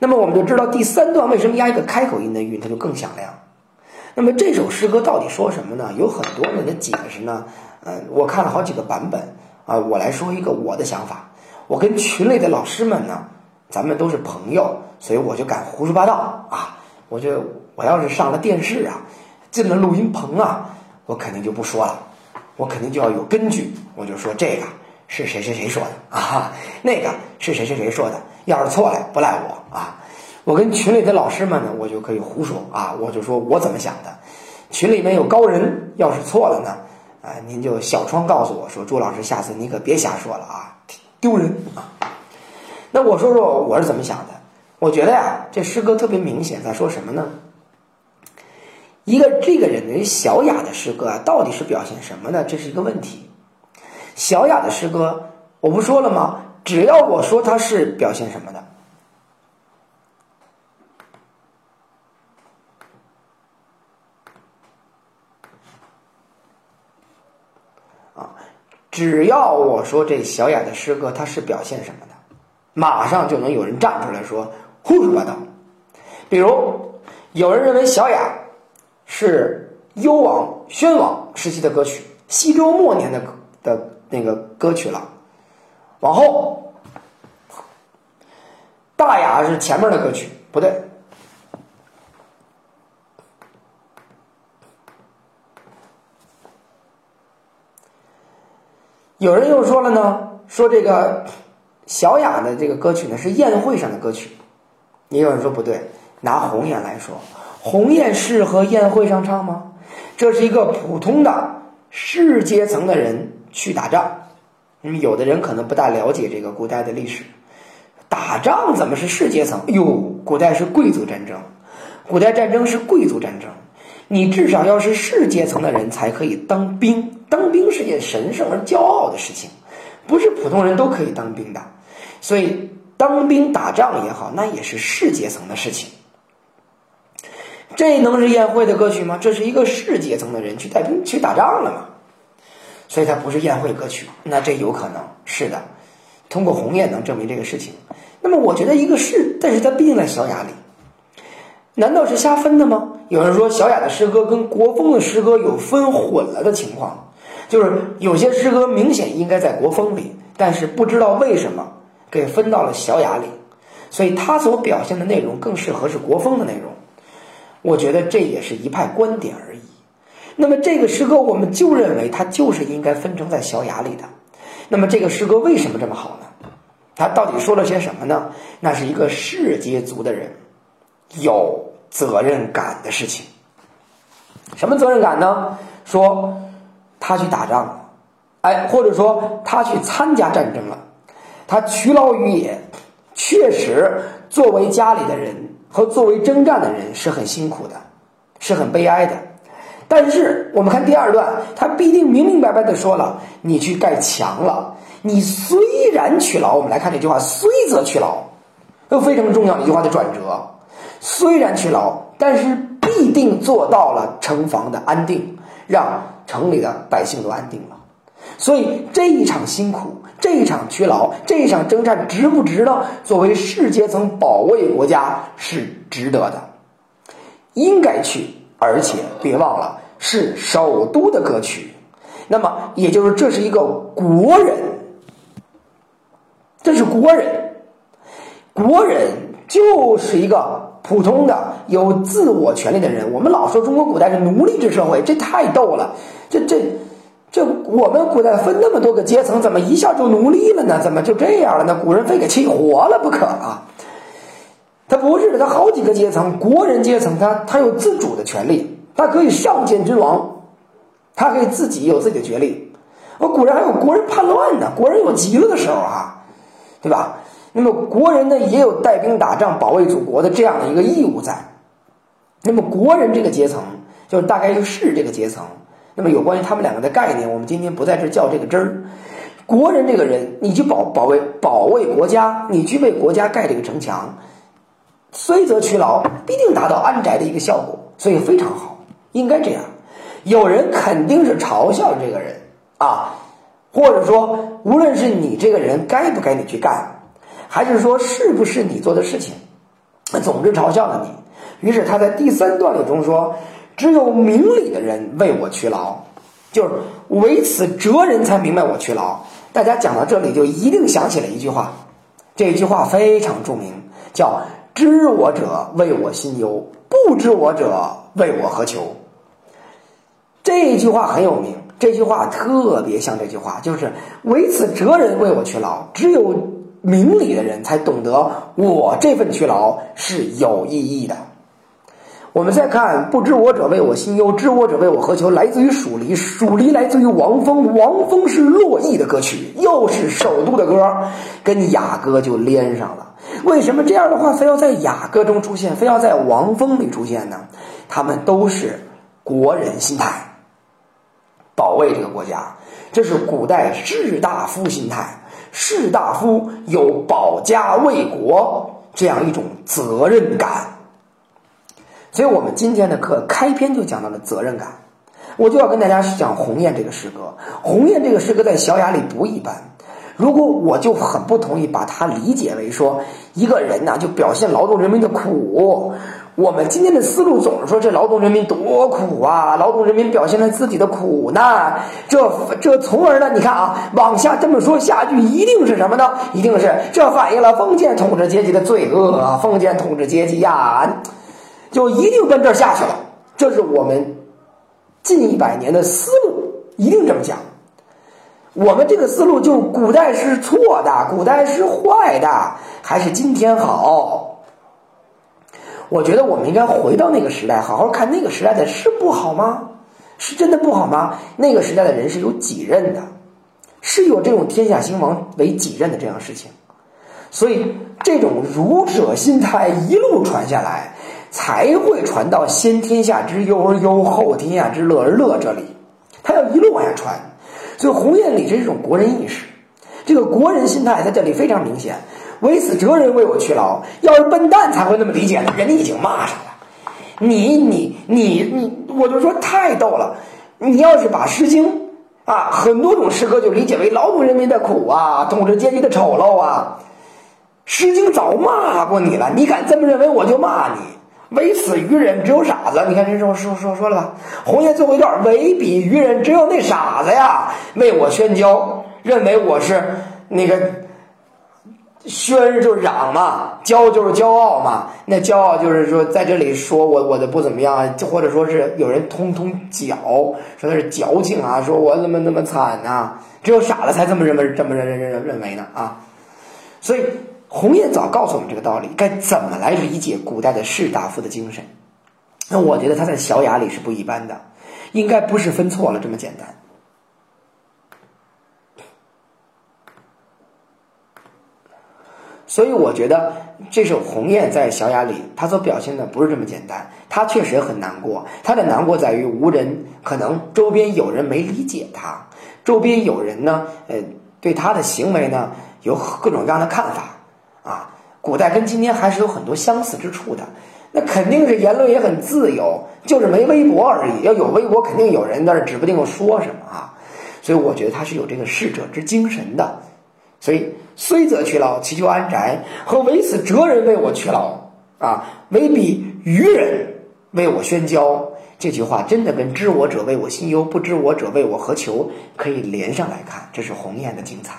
那么，我们就知道第三段为什么压一个开口音的韵，它就更响亮。那么这首诗歌到底说什么呢？有很多人的解释呢，呃，我看了好几个版本啊，我来说一个我的想法。我跟群里的老师们呢，咱们都是朋友，所以我就敢胡说八道啊。我就我要是上了电视啊，进了录音棚啊，我肯定就不说了，我肯定就要有根据，我就说这个是谁谁谁说的啊，那个是谁谁谁说的，要是错了不赖我啊。我跟群里的老师们呢，我就可以胡说啊，我就说我怎么想的。群里面有高人，要是错了呢，啊，您就小窗告诉我说，朱老师，下次你可别瞎说了啊，丢人啊。那我说说我是怎么想的。我觉得呀，这诗歌特别明显，在说什么呢？一个这个人的小雅的诗歌啊，到底是表现什么呢？这是一个问题。小雅的诗歌，我不说了吗？只要我说它是表现什么的，啊，只要我说这小雅的诗歌它是表现什么的，马上就能有人站出来说。胡说八道，比如有人认为小雅是幽王、宣王时期的歌曲，西周末年的的那个歌曲了。往后，大雅是前面的歌曲，不对。有人又说了呢，说这个小雅的这个歌曲呢是宴会上的歌曲。也有人说不对，拿红颜来说，鸿雁适合宴会上唱吗？这是一个普通的士阶层的人去打仗。那么有的人可能不大了解这个古代的历史，打仗怎么是士阶层？哟，古代是贵族战争，古代战争是贵族战争，你至少要是士阶层的人才可以当兵，当兵是件神圣而骄傲的事情，不是普通人都可以当兵的，所以。当兵打仗也好，那也是士阶层的事情。这能是宴会的歌曲吗？这是一个士阶层的人去带兵去打仗了嘛？所以它不是宴会歌曲。那这有可能是的，通过鸿雁能证明这个事情。那么我觉得一个是，但是它毕竟在小雅里，难道是瞎分的吗？有人说小雅的诗歌跟国风的诗歌有分混了的情况，就是有些诗歌明显应该在国风里，但是不知道为什么。给分到了小雅里，所以它所表现的内容更适合是国风的内容。我觉得这也是一派观点而已。那么这个诗歌，我们就认为它就是应该分成在小雅里的。那么这个诗歌为什么这么好呢？他到底说了些什么呢？那是一个世界族的人有责任感的事情。什么责任感呢？说他去打仗了，哎，或者说他去参加战争了，他屈劳于野，确实作为家里的人和作为征战的人是很辛苦的，是很悲哀的。但是我们看第二段，他必定明明白白的说了：“你去盖墙了，你虽然去劳。”我们来看这句话，“虽则去劳”，都非常重要一句话的转折。虽然去劳，但是必定做到了城防的安定，让城里的百姓都安定了。所以这一场辛苦，这一场屈劳，这一场征战，值不值得？作为士阶层保卫国家是值得的，应该去。而且别忘了，是首都的歌曲，那么也就是这是一个国人，这是国人，国人就是一个普通的有自我权利的人。我们老说中国古代是奴隶制社会，这太逗了。这这这，我们古代分那么多个阶层，怎么一下就奴隶了呢？怎么就这样了呢？古人非给气活了不可啊！他不是的，他好几个阶层，国人阶层，他他有自主的权利，他可以上见君王，他可以自己有自己的权利。我古人还有国人叛乱呢，国人有急了的时候啊，对吧？那么国人呢也有带兵打仗、保卫祖国的这样的一个义务在。那么国人这个阶层，就大概就是这个阶层。那么有关于他们两个的概念，我们今天不在这较这个真儿。国人这个人，你去保保卫保卫国家，你去为国家盖这个城墙。虽则劬劳，必定达到安宅的一个效果，所以非常好，应该这样。有人肯定是嘲笑这个人啊，或者说，无论是你这个人该不该你去干，还是说是不是你做的事情，总之嘲笑了你。于是他在第三段里中说：“只有明理的人为我劬劳，就是唯此哲人才明白我劬劳。”大家讲到这里就一定想起了一句话，这句话非常著名，叫。知我者为我心忧，不知我者为我何求？这句话很有名，这句话特别像这句话，就是唯此哲人为我劬劳。只有明理的人才懂得我这份劬劳是有意义的。我们再看“不知我者为我心忧，知我者为我何求”，来自于蜀离，蜀离来自于王峰，王峰是洛邑的歌曲，又是首都的歌，跟雅歌就连上了。为什么这样的话非要在雅歌中出现，非要在王峰里出现呢？他们都是国人心态，保卫这个国家，这是古代士大夫心态。士大夫有保家卫国这样一种责任感。所以我们今天的课开篇就讲到了责任感，我就要跟大家去讲《鸿雁》这个诗歌。《鸿雁》这个诗歌在小雅里不一般。如果我就很不同意把它理解为说一个人呢就表现劳动人民的苦，我们今天的思路总是说这劳动人民多苦啊，劳动人民表现了自己的苦难，这这从而呢，你看啊，往下这么说下句一定是什么呢？一定是这反映了封建统治阶级的罪恶，封建统治阶级呀，就一定奔这儿下去了。这是我们近一百年的思路，一定这么讲。我们这个思路就古代是错的，古代是坏的，还是今天好？我觉得我们应该回到那个时代，好好看那个时代的是不好吗？是真的不好吗？那个时代的人是有己任的，是有这种天下兴亡为己任的这样事情，所以这种儒者心态一路传下来，才会传到先天下之忧而忧，后天下之乐而乐这里，他要一路往下传。所以，鸿雁里是一种国人意识，这个国人心态在这里非常明显。唯此哲人为我劬劳，要是笨蛋才会那么理解呢。人家已经骂上了，你你你你，我就说太逗了。你要是把《诗经》啊很多种诗歌就理解为劳动人民的苦啊，统治阶级的丑陋啊，《诗经》早骂过你了。你敢这么认为，我就骂你。唯此愚人，只有傻子。你看这说说说说了吧？红叶最后一段，唯彼愚人，只有那傻子呀，为我宣教，认为我是那个宣就是嚷嘛，骄就是骄傲嘛。那骄傲就是说，在这里说我我的不怎么样，就或者说是有人通通矫，说他是矫情啊，说我怎么那么惨呐、只有傻子才这么认为，这么认认认认为呢啊。所以鸿雁早告诉我们这个道理，该怎么来理解古代的士大夫的精神。那我觉得他在《小雅》里是不一般的，应该不是分错了这么简单。所以我觉得这首《鸿雁》在《小雅》里，他所表现的不是这么简单。他确实很难过，他的难过在于无人，可能周边有人没理解他，周边有人呢，呃，对他的行为呢有各种各样的看法。古代跟今天还是有很多相似之处的，那肯定是言论也很自由，就是没微博而已。要有微博，肯定有人在那指不定说什么啊。所以我觉得他是有这个逝者之精神的。所以，虽则去劳，其求安宅；和唯此哲人为我去劳啊，唯彼愚人为我宣教。这句话真的跟“知我者为我心忧，不知我者为我何求”可以连上来看，这是鸿雁的精彩。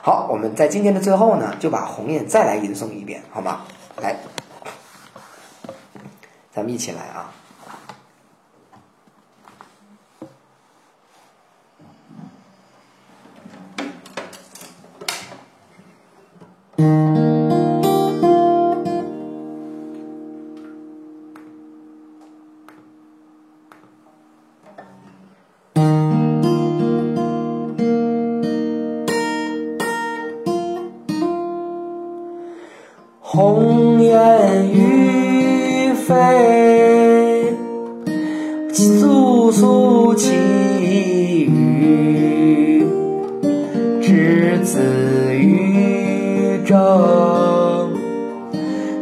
好，我们在今天的最后呢，就把鸿雁再来吟诵一遍，好吗？来，咱们一起来啊！之子于正，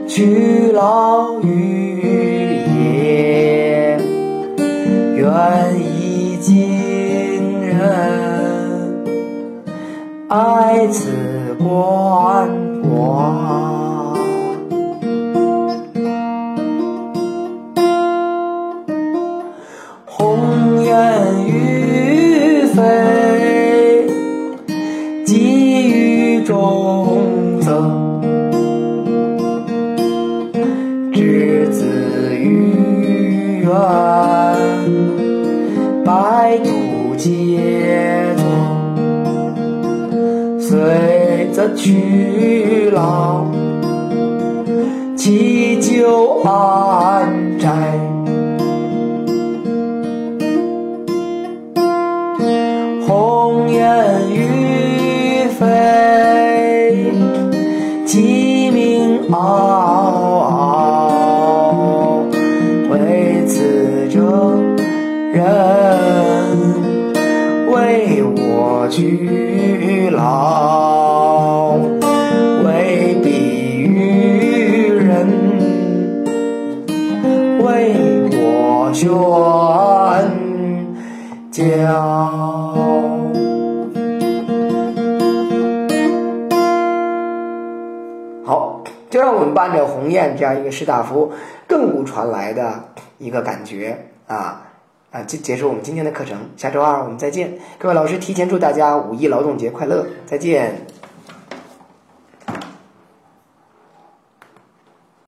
去老于野。愿以今人，爱此关去。这样一个士大夫亘古传来的一个感觉啊啊，结结束我们今天的课程。下周二我们再见，各位老师提前祝大家五一劳动节快乐，再见。